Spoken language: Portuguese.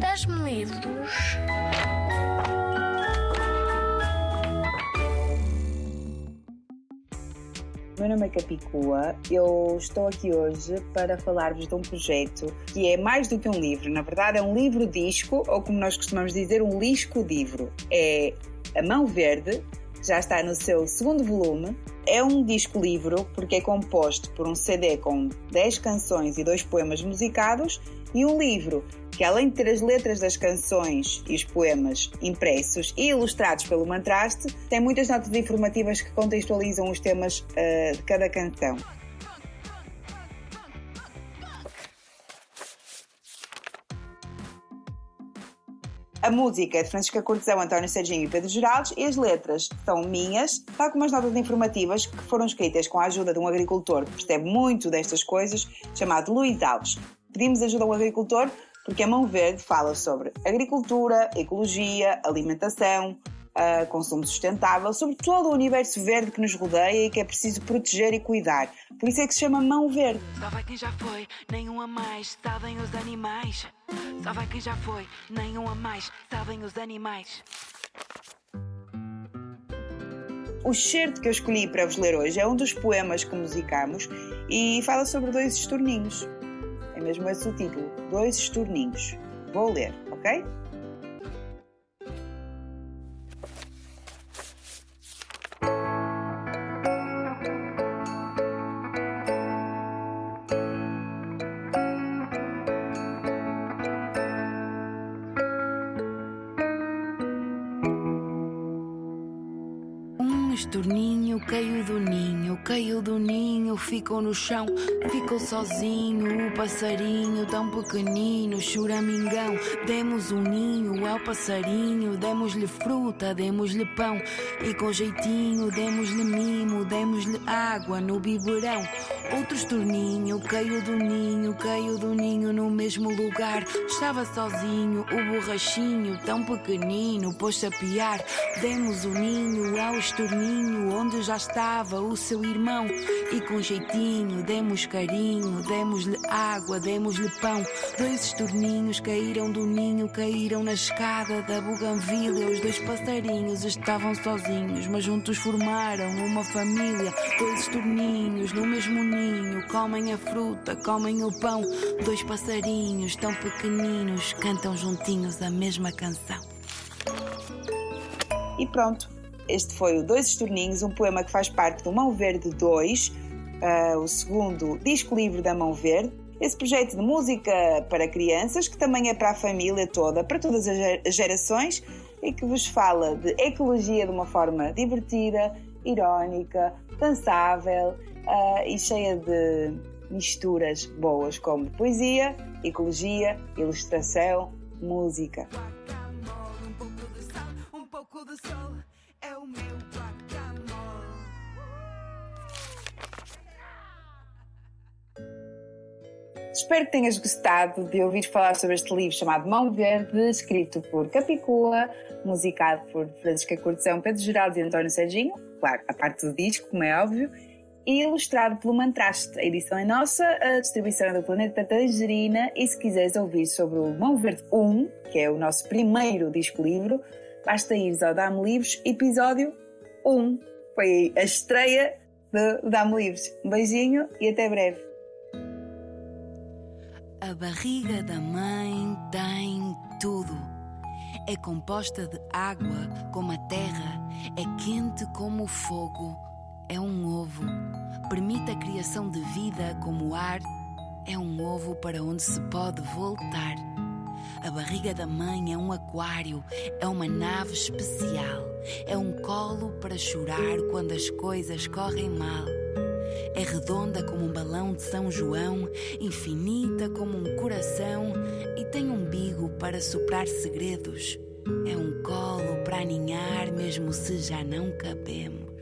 Das-me livros. Meu nome é Capicua. Eu estou aqui hoje para falar-vos de um projeto que é mais do que um livro. Na verdade, é um livro-disco, ou como nós costumamos dizer, um lisco-livro. É A Mão Verde, que já está no seu segundo volume. É um disco-livro porque é composto por um CD com 10 canções e dois poemas musicados e um livro que, além de ter as letras das canções e os poemas impressos e ilustrados pelo Mantraste, tem muitas notas informativas que contextualizam os temas uh, de cada canção. A música é de Francisca Cortesão, António Serginho e Pedro Geraldes e as letras são minhas, tal como as notas informativas que foram escritas com a ajuda de um agricultor que percebe muito destas coisas, chamado Luís Alves. Pedimos ajuda ao agricultor porque a Mão Verde fala sobre agricultura, ecologia, alimentação, uh, consumo sustentável, sobre todo o universo verde que nos rodeia e que é preciso proteger e cuidar. Por isso é que se chama Mão Verde. Só vai quem já foi, nenhum a mais, sabem os animais. Só vai quem já foi, nenhum a mais, sabem os animais. O certo que eu escolhi para vos ler hoje é um dos poemas que musicamos e fala sobre dois estorninhos. É mesmo esse o título. Dois estorninhos. Vou ler, ok? Estorninho caiu do ninho, caiu do ninho, ficou no chão, ficou sozinho. O passarinho tão pequenino, choramingão. Demos um ninho ao passarinho, demos-lhe fruta, demos-lhe pão. E com jeitinho, demos-lhe mimo, demos-lhe água no biberão. Outro estorninho caiu do ninho, caiu do ninho no mesmo lugar. Estava sozinho, o borrachinho tão pequenino, pôs-se a piar. Demos o ninho ao estorninho, onde já estava o seu irmão. E com jeitinho, demos carinho, demos-lhe água, demos-lhe pão. Dois estorninhos caíram do ninho, caíram na escada da buganvília. Os dois passarinhos estavam sozinhos, mas juntos formaram uma família. Dois estorninhos no mesmo ninho, comem a fruta, comem o pão. Dois tão pequeninos cantam juntinhos a mesma canção. E pronto, este foi o Dois Estorninhos, um poema que faz parte do Mão Verde 2, uh, o segundo disco livre da Mão Verde. Esse projeto de música para crianças, que também é para a família toda, para todas as gerações, e que vos fala de ecologia de uma forma divertida, irónica, dançável uh, e cheia de misturas boas, como poesia, ecologia, ilustração, música. Espero que tenhas gostado de ouvir falar sobre este livro chamado Mão Verde, escrito por Capicua, musicado por Francisca Cortesão, Pedro Geraldo e António Serginho, claro, a parte do disco, como é óbvio, e ilustrado pelo Mantraste. A edição é nossa, a distribuição é do Planeta Tangerina, e se quiseres ouvir sobre o Mão Verde 1, que é o nosso primeiro disco-livro, basta ir ao Dame Livros, episódio 1. Foi a estreia do Dame Livros. Um beijinho e até breve. A barriga da mãe tem tudo. É composta de água como a terra, é quente como o fogo, é um ovo. Permite a criação de vida como o ar, é um ovo para onde se pode voltar. A barriga da mãe é um aquário, é uma nave especial, é um colo para chorar quando as coisas correm mal. É redonda como um balão de São João, infinita como um coração e tem um umbigo para soprar segredos. É um colo para aninhar, mesmo se já não cabemos.